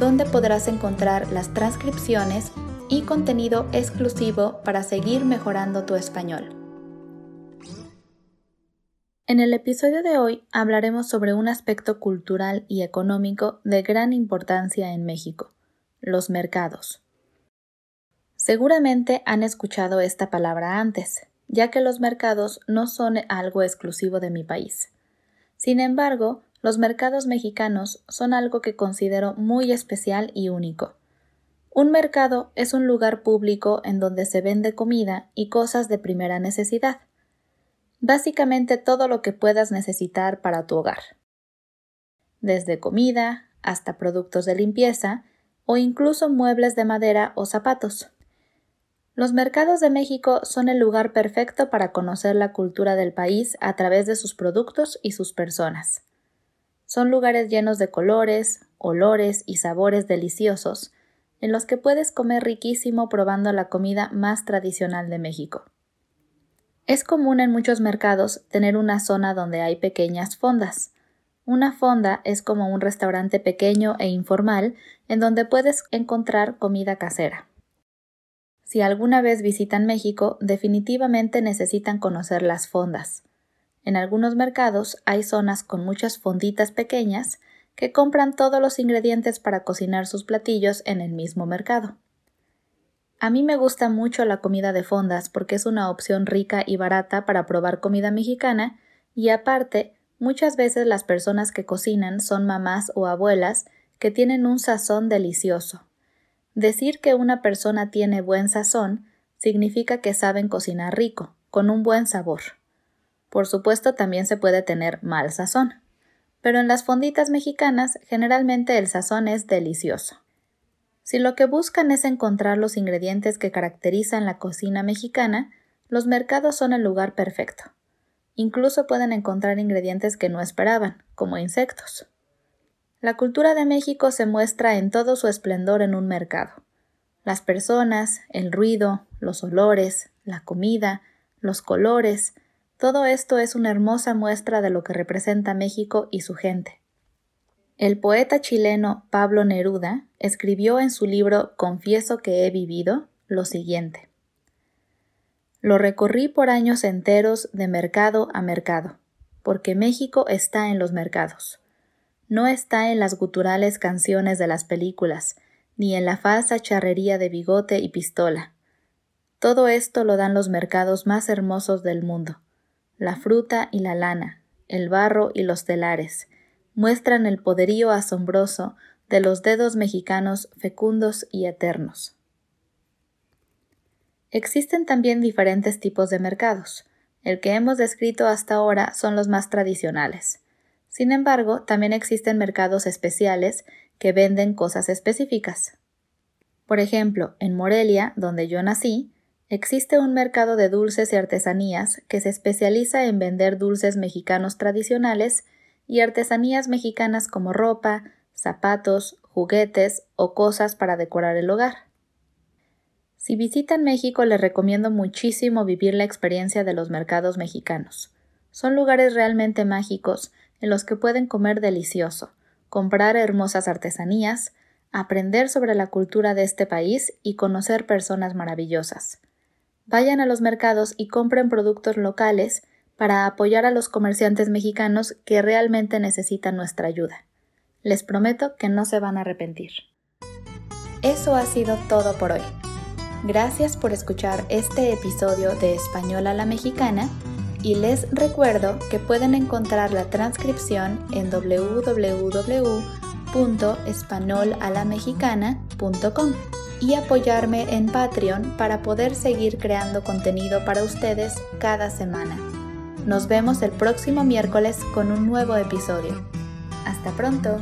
donde podrás encontrar las transcripciones y contenido exclusivo para seguir mejorando tu español. En el episodio de hoy hablaremos sobre un aspecto cultural y económico de gran importancia en México, los mercados. Seguramente han escuchado esta palabra antes, ya que los mercados no son algo exclusivo de mi país. Sin embargo, los mercados mexicanos son algo que considero muy especial y único. Un mercado es un lugar público en donde se vende comida y cosas de primera necesidad. Básicamente todo lo que puedas necesitar para tu hogar. Desde comida hasta productos de limpieza o incluso muebles de madera o zapatos. Los mercados de México son el lugar perfecto para conocer la cultura del país a través de sus productos y sus personas. Son lugares llenos de colores, olores y sabores deliciosos, en los que puedes comer riquísimo probando la comida más tradicional de México. Es común en muchos mercados tener una zona donde hay pequeñas fondas. Una fonda es como un restaurante pequeño e informal en donde puedes encontrar comida casera. Si alguna vez visitan México, definitivamente necesitan conocer las fondas. En algunos mercados hay zonas con muchas fonditas pequeñas que compran todos los ingredientes para cocinar sus platillos en el mismo mercado. A mí me gusta mucho la comida de fondas porque es una opción rica y barata para probar comida mexicana y aparte muchas veces las personas que cocinan son mamás o abuelas que tienen un sazón delicioso. Decir que una persona tiene buen sazón significa que saben cocinar rico, con un buen sabor. Por supuesto, también se puede tener mal sazón. Pero en las fonditas mexicanas generalmente el sazón es delicioso. Si lo que buscan es encontrar los ingredientes que caracterizan la cocina mexicana, los mercados son el lugar perfecto. Incluso pueden encontrar ingredientes que no esperaban, como insectos. La cultura de México se muestra en todo su esplendor en un mercado. Las personas, el ruido, los olores, la comida, los colores, todo esto es una hermosa muestra de lo que representa México y su gente. El poeta chileno Pablo Neruda escribió en su libro Confieso que he vivido lo siguiente. Lo recorrí por años enteros de mercado a mercado, porque México está en los mercados. No está en las guturales canciones de las películas, ni en la falsa charrería de bigote y pistola. Todo esto lo dan los mercados más hermosos del mundo la fruta y la lana, el barro y los telares, muestran el poderío asombroso de los dedos mexicanos fecundos y eternos. Existen también diferentes tipos de mercados. El que hemos descrito hasta ahora son los más tradicionales. Sin embargo, también existen mercados especiales que venden cosas específicas. Por ejemplo, en Morelia, donde yo nací, Existe un mercado de dulces y artesanías que se especializa en vender dulces mexicanos tradicionales y artesanías mexicanas como ropa, zapatos, juguetes o cosas para decorar el hogar. Si visitan México les recomiendo muchísimo vivir la experiencia de los mercados mexicanos. Son lugares realmente mágicos en los que pueden comer delicioso, comprar hermosas artesanías, aprender sobre la cultura de este país y conocer personas maravillosas. Vayan a los mercados y compren productos locales para apoyar a los comerciantes mexicanos que realmente necesitan nuestra ayuda. Les prometo que no se van a arrepentir. Eso ha sido todo por hoy. Gracias por escuchar este episodio de Español a la Mexicana y les recuerdo que pueden encontrar la transcripción en www.españolalamexicana.com y apoyarme en Patreon para poder seguir creando contenido para ustedes cada semana. Nos vemos el próximo miércoles con un nuevo episodio. Hasta pronto.